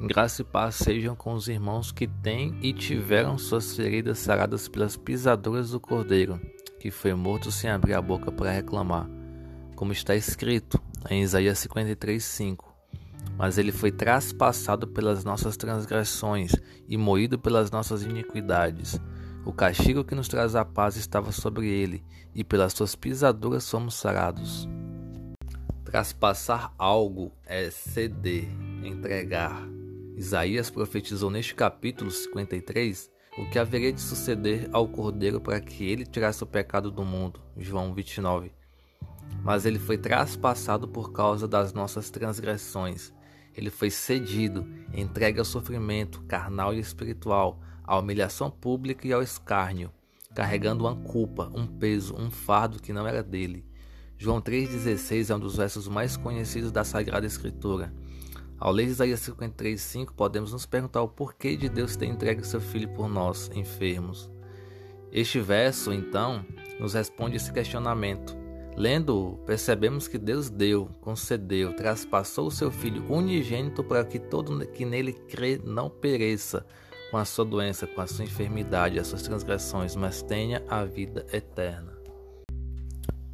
Graça e paz sejam com os irmãos que têm e tiveram suas feridas saradas pelas pisaduras do Cordeiro, que foi morto sem abrir a boca para reclamar, como está escrito em Isaías 53:5. Mas ele foi traspassado pelas nossas transgressões e moído pelas nossas iniquidades. O castigo que nos traz a paz estava sobre ele, e pelas suas pisaduras somos sarados. Traspassar algo é ceder, entregar. Isaías profetizou neste capítulo 53 o que haveria de suceder ao Cordeiro para que ele tirasse o pecado do mundo. João 29. Mas ele foi traspassado por causa das nossas transgressões. Ele foi cedido, entregue ao sofrimento carnal e espiritual, à humilhação pública e ao escárnio, carregando uma culpa, um peso, um fardo que não era dele. João 3,16 é um dos versos mais conhecidos da Sagrada Escritura. Ao ler Isaías 53,5, podemos nos perguntar o porquê de Deus ter entregue seu Filho por nós, enfermos. Este verso, então, nos responde esse questionamento. Lendo-o, percebemos que Deus deu, concedeu, traspassou o seu Filho unigênito para que todo que nele crê não pereça com a sua doença, com a sua enfermidade, as suas transgressões, mas tenha a vida eterna.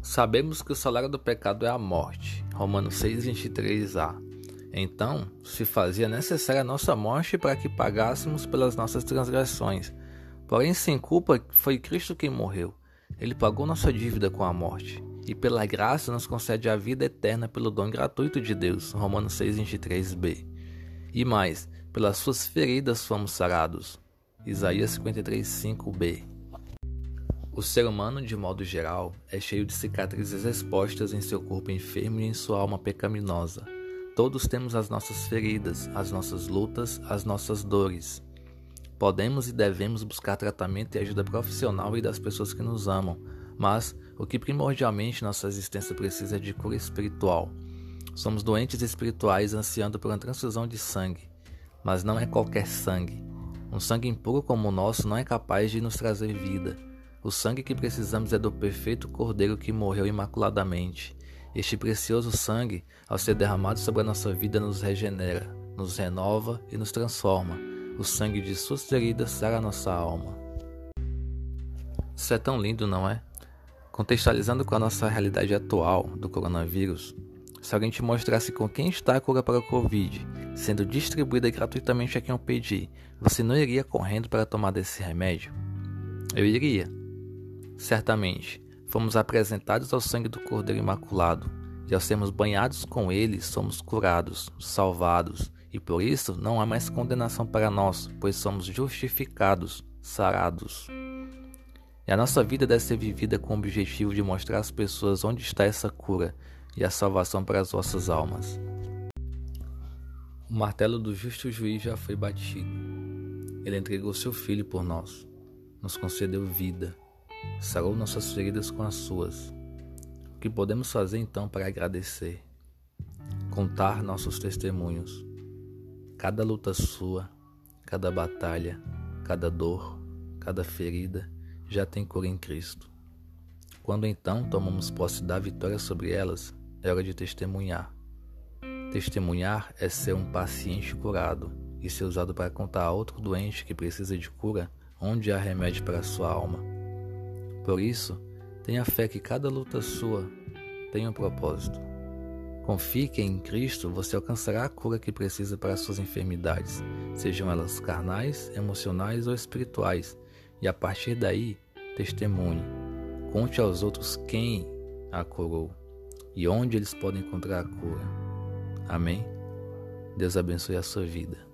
Sabemos que o salário do pecado é a morte. Romanos 6:23a. Então, se fazia necessária a nossa morte para que pagássemos pelas nossas transgressões. Porém, sem culpa, foi Cristo quem morreu. Ele pagou nossa dívida com a morte. E pela graça nos concede a vida eterna pelo dom gratuito de Deus. Romanos 6:23b. E mais, pelas suas feridas fomos sarados. Isaías 53:5b. O ser humano, de modo geral, é cheio de cicatrizes expostas em seu corpo enfermo e em sua alma pecaminosa. Todos temos as nossas feridas, as nossas lutas, as nossas dores. Podemos e devemos buscar tratamento e ajuda profissional e das pessoas que nos amam, mas o que primordialmente nossa existência precisa é de cura espiritual. Somos doentes espirituais ansiando por uma transfusão de sangue, mas não é qualquer sangue. Um sangue impuro como o nosso não é capaz de nos trazer vida. O sangue que precisamos é do perfeito Cordeiro que morreu imaculadamente. Este precioso sangue, ao ser derramado sobre a nossa vida, nos regenera, nos renova e nos transforma. O sangue de suas feridas sara a nossa alma. Isso é tão lindo, não é? Contextualizando com a nossa realidade atual do coronavírus, se alguém te mostrasse com quem está a cura para o Covid, sendo distribuída gratuitamente a quem eu pedir, você não iria correndo para tomar desse remédio? Eu iria. Certamente, fomos apresentados ao sangue do Cordeiro Imaculado, e ao sermos banhados com ele, somos curados, salvados, e por isso não há mais condenação para nós, pois somos justificados, sarados. E a nossa vida deve ser vivida com o objetivo de mostrar às pessoas onde está essa cura e a salvação para as vossas almas. O martelo do justo juiz já foi batido. Ele entregou seu filho por nós, nos concedeu vida sarou nossas feridas com as suas. O que podemos fazer então para agradecer? Contar nossos testemunhos. Cada luta sua, cada batalha, cada dor, cada ferida já tem cura em Cristo. Quando então tomamos posse da vitória sobre elas, é hora de testemunhar. Testemunhar é ser um paciente curado e ser usado para contar a outro doente que precisa de cura onde há remédio para a sua alma. Por isso, tenha fé que cada luta sua tem um propósito. Confie que em Cristo você alcançará a cura que precisa para suas enfermidades, sejam elas carnais, emocionais ou espirituais, e a partir daí, testemunhe. Conte aos outros quem a curou e onde eles podem encontrar a cura. Amém? Deus abençoe a sua vida.